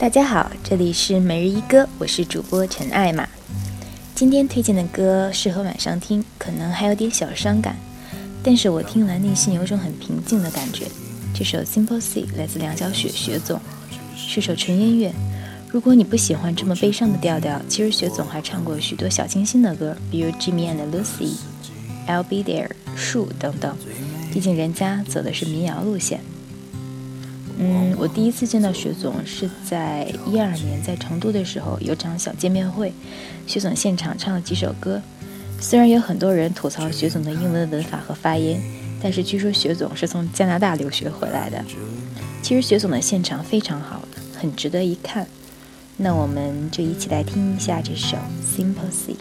大家好，这里是每日一歌，我是主播陈艾玛。今天推荐的歌适合晚上听，可能还有点小伤感，但是我听完内心有种很平静的感觉。这首《Simple Sea》来自梁小雪雪总，是首纯音乐。如果你不喜欢这么悲伤的调调，其实雪总还唱过许多小清新的歌，比如《Jimmy and Lucy》、《I'll Be There》、树等等。毕竟人家走的是民谣路线。嗯，我第一次见到雪总是在一二年在成都的时候，有场小见面会，雪总现场唱了几首歌。虽然有很多人吐槽雪总的英文文法和发音，但是据说雪总是从加拿大留学回来的。其实雪总的现场非常好的，很值得一看。那我们就一起来听一下这首《Simple Sea》。